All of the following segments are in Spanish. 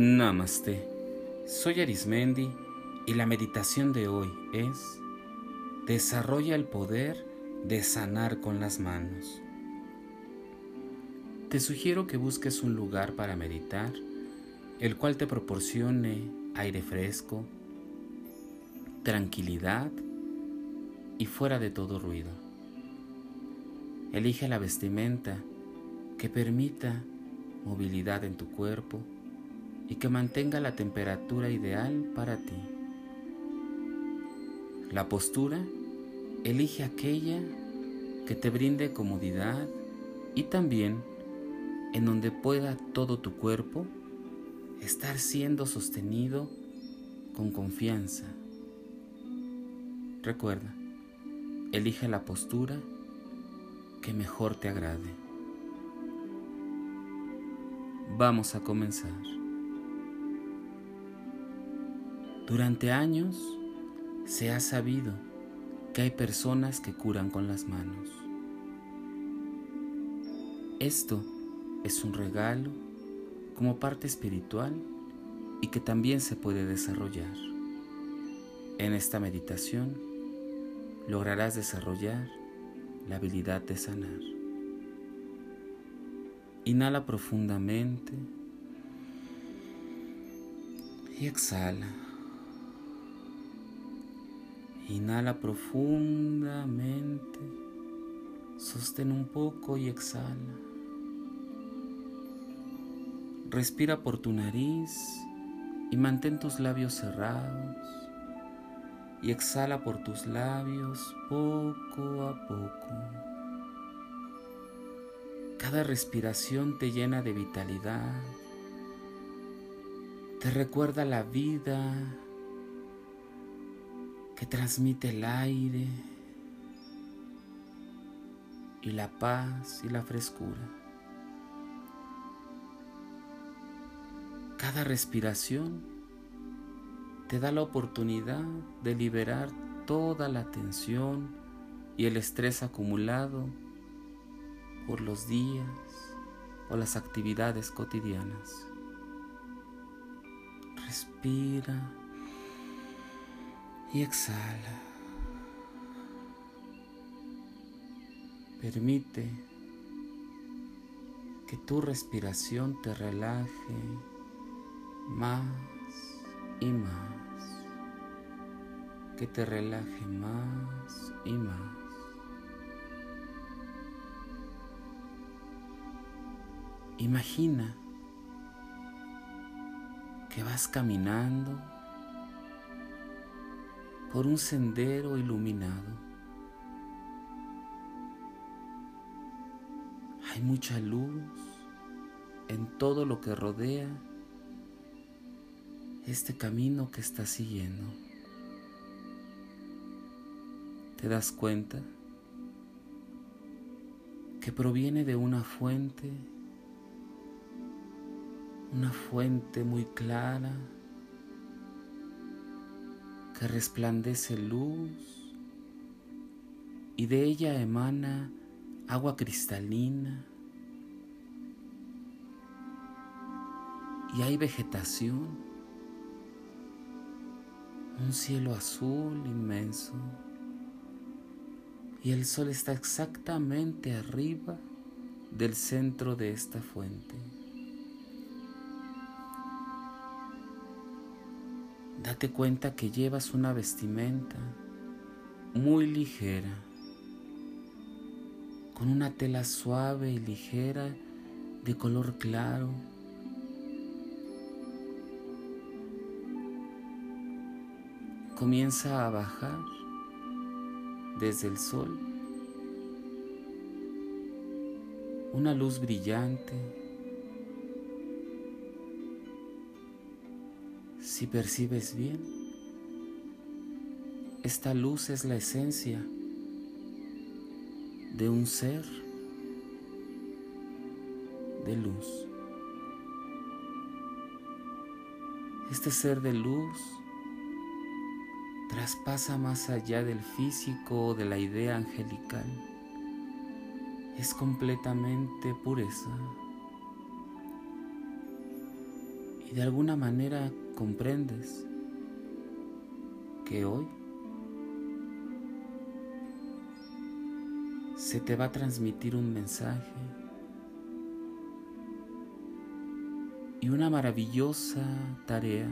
Namaste. Soy Arismendi y la meditación de hoy es Desarrolla el poder de sanar con las manos. Te sugiero que busques un lugar para meditar, el cual te proporcione aire fresco, tranquilidad y fuera de todo ruido. Elige la vestimenta que permita movilidad en tu cuerpo y que mantenga la temperatura ideal para ti. La postura, elige aquella que te brinde comodidad y también en donde pueda todo tu cuerpo estar siendo sostenido con confianza. Recuerda, elige la postura que mejor te agrade. Vamos a comenzar. Durante años se ha sabido que hay personas que curan con las manos. Esto es un regalo como parte espiritual y que también se puede desarrollar. En esta meditación lograrás desarrollar la habilidad de sanar. Inhala profundamente y exhala. Inhala profundamente, sostén un poco y exhala. Respira por tu nariz y mantén tus labios cerrados. Y exhala por tus labios poco a poco. Cada respiración te llena de vitalidad. Te recuerda la vida que transmite el aire y la paz y la frescura. Cada respiración te da la oportunidad de liberar toda la tensión y el estrés acumulado por los días o las actividades cotidianas. Respira y exhala. Permite que tu respiración te relaje más y más. Que te relaje más y más. Imagina que vas caminando por un sendero iluminado. Hay mucha luz en todo lo que rodea este camino que estás siguiendo. ¿Te das cuenta que proviene de una fuente, una fuente muy clara? Que resplandece luz y de ella emana agua cristalina y hay vegetación, un cielo azul inmenso y el sol está exactamente arriba del centro de esta fuente. Date cuenta que llevas una vestimenta muy ligera, con una tela suave y ligera de color claro. Comienza a bajar desde el sol una luz brillante Si percibes bien, esta luz es la esencia de un ser de luz. Este ser de luz traspasa más allá del físico o de la idea angelical. Es completamente pureza. Y de alguna manera comprendes que hoy se te va a transmitir un mensaje y una maravillosa tarea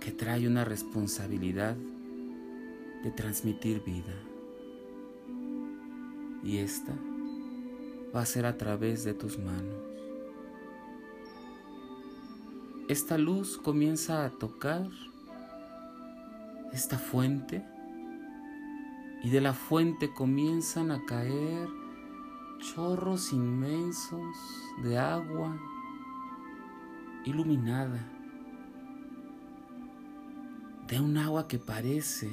que trae una responsabilidad de transmitir vida. Y esta va a ser a través de tus manos. Esta luz comienza a tocar esta fuente y de la fuente comienzan a caer chorros inmensos de agua iluminada, de un agua que parece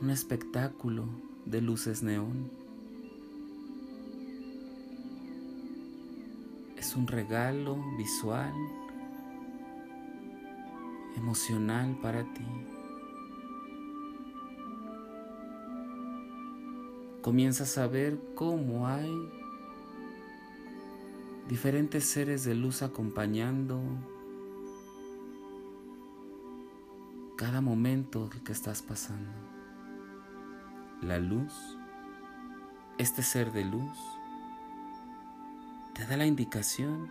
un espectáculo de luces neón. Es un regalo visual, emocional para ti. comienzas a ver cómo hay diferentes seres de luz acompañando cada momento que estás pasando. La luz, este ser de luz, te da la indicación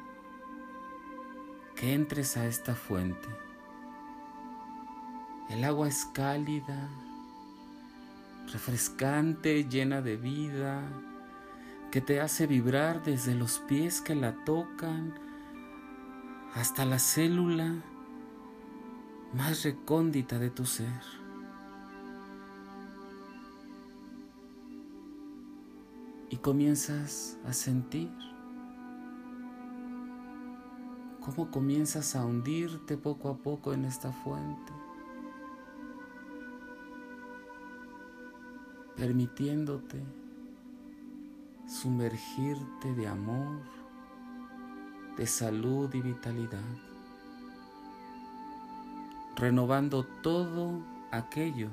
que entres a esta fuente. El agua es cálida, refrescante, llena de vida, que te hace vibrar desde los pies que la tocan hasta la célula más recóndita de tu ser. Y comienzas a sentir cómo comienzas a hundirte poco a poco en esta fuente. permitiéndote sumergirte de amor, de salud y vitalidad, renovando todo aquello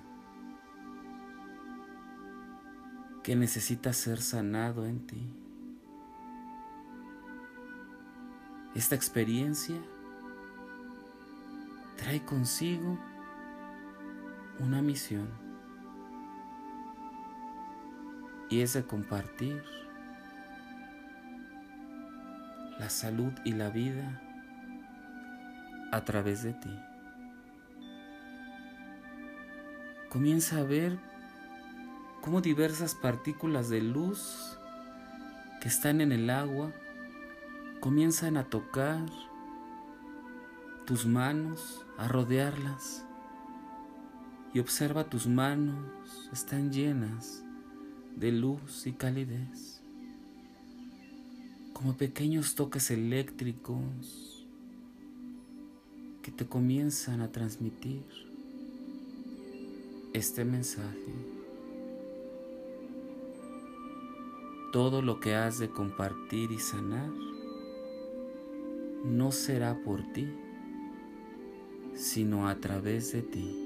que necesita ser sanado en ti. Esta experiencia trae consigo una misión y es de compartir la salud y la vida a través de ti. Comienza a ver cómo diversas partículas de luz que están en el agua comienzan a tocar tus manos, a rodearlas. Y observa tus manos, están llenas de luz y calidez, como pequeños toques eléctricos que te comienzan a transmitir este mensaje. Todo lo que has de compartir y sanar no será por ti, sino a través de ti.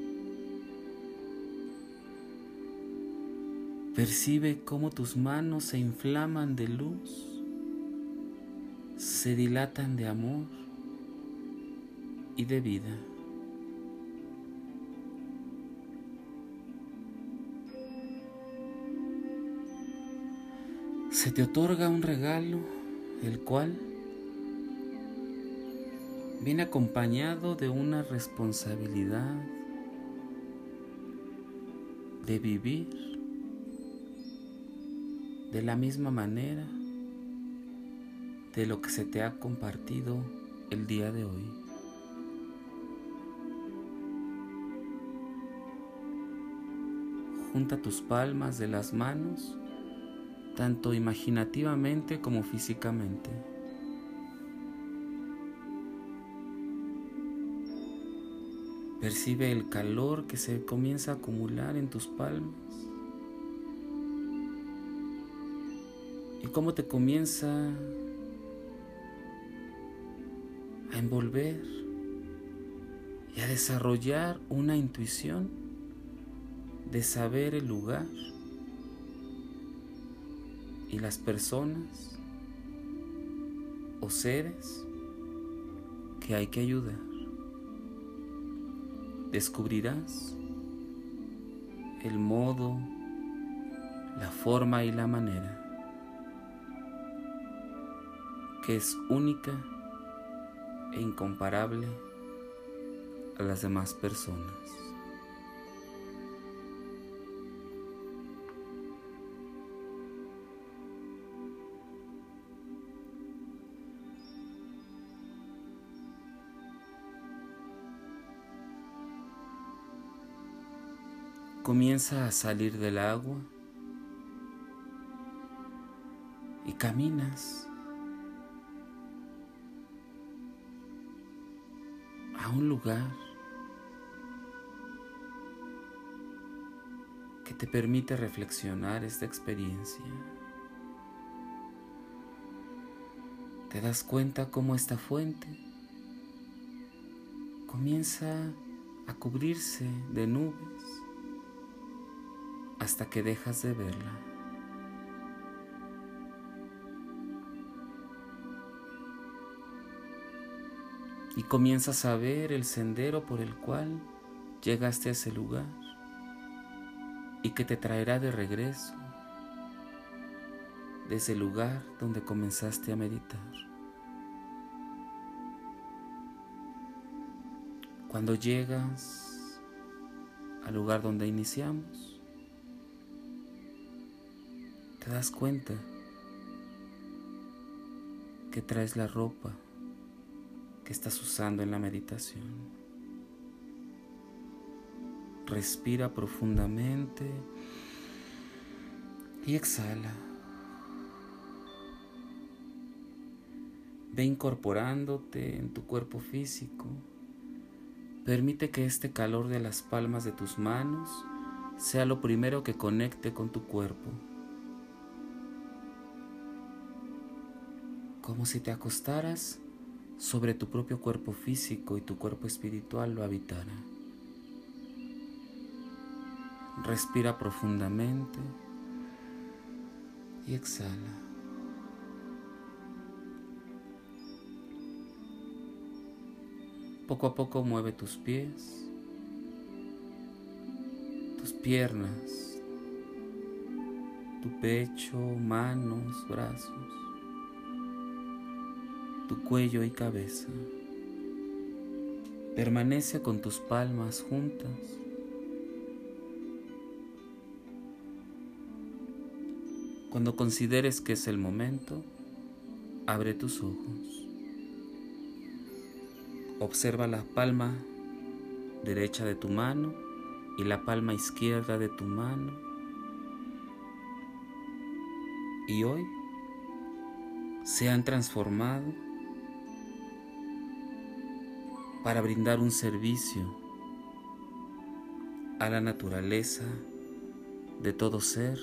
Percibe cómo tus manos se inflaman de luz, se dilatan de amor y de vida. Se te otorga un regalo, el cual viene acompañado de una responsabilidad de vivir de la misma manera de lo que se te ha compartido el día de hoy. Junta tus palmas de las manos, tanto imaginativamente como físicamente. Percibe el calor que se comienza a acumular en tus palmas. y cómo te comienza a envolver y a desarrollar una intuición de saber el lugar y las personas o seres que hay que ayudar. Descubrirás el modo, la forma y la manera que es única e incomparable a las demás personas. Comienza a salir del agua y caminas a un lugar que te permite reflexionar esta experiencia. Te das cuenta cómo esta fuente comienza a cubrirse de nubes hasta que dejas de verla. Y comienzas a ver el sendero por el cual llegaste a ese lugar y que te traerá de regreso de ese lugar donde comenzaste a meditar. Cuando llegas al lugar donde iniciamos, te das cuenta que traes la ropa que estás usando en la meditación. Respira profundamente y exhala. Ve incorporándote en tu cuerpo físico. Permite que este calor de las palmas de tus manos sea lo primero que conecte con tu cuerpo. Como si te acostaras sobre tu propio cuerpo físico y tu cuerpo espiritual lo habitara. Respira profundamente y exhala. Poco a poco mueve tus pies, tus piernas, tu pecho, manos, brazos tu cuello y cabeza. Permanece con tus palmas juntas. Cuando consideres que es el momento, abre tus ojos. Observa la palma derecha de tu mano y la palma izquierda de tu mano. Y hoy se han transformado para brindar un servicio a la naturaleza de todo ser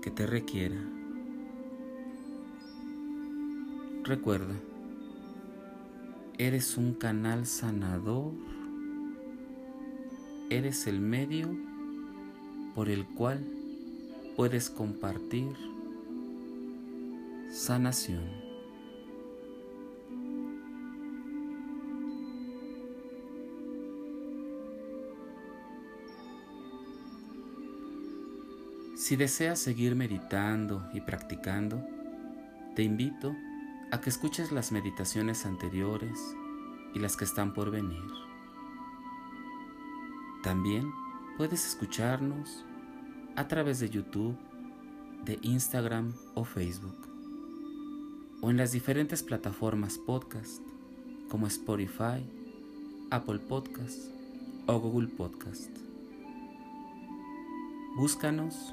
que te requiera. Recuerda, eres un canal sanador, eres el medio por el cual puedes compartir sanación. Si deseas seguir meditando y practicando, te invito a que escuches las meditaciones anteriores y las que están por venir. También puedes escucharnos a través de YouTube, de Instagram o Facebook, o en las diferentes plataformas podcast como Spotify, Apple Podcast o Google Podcast. Búscanos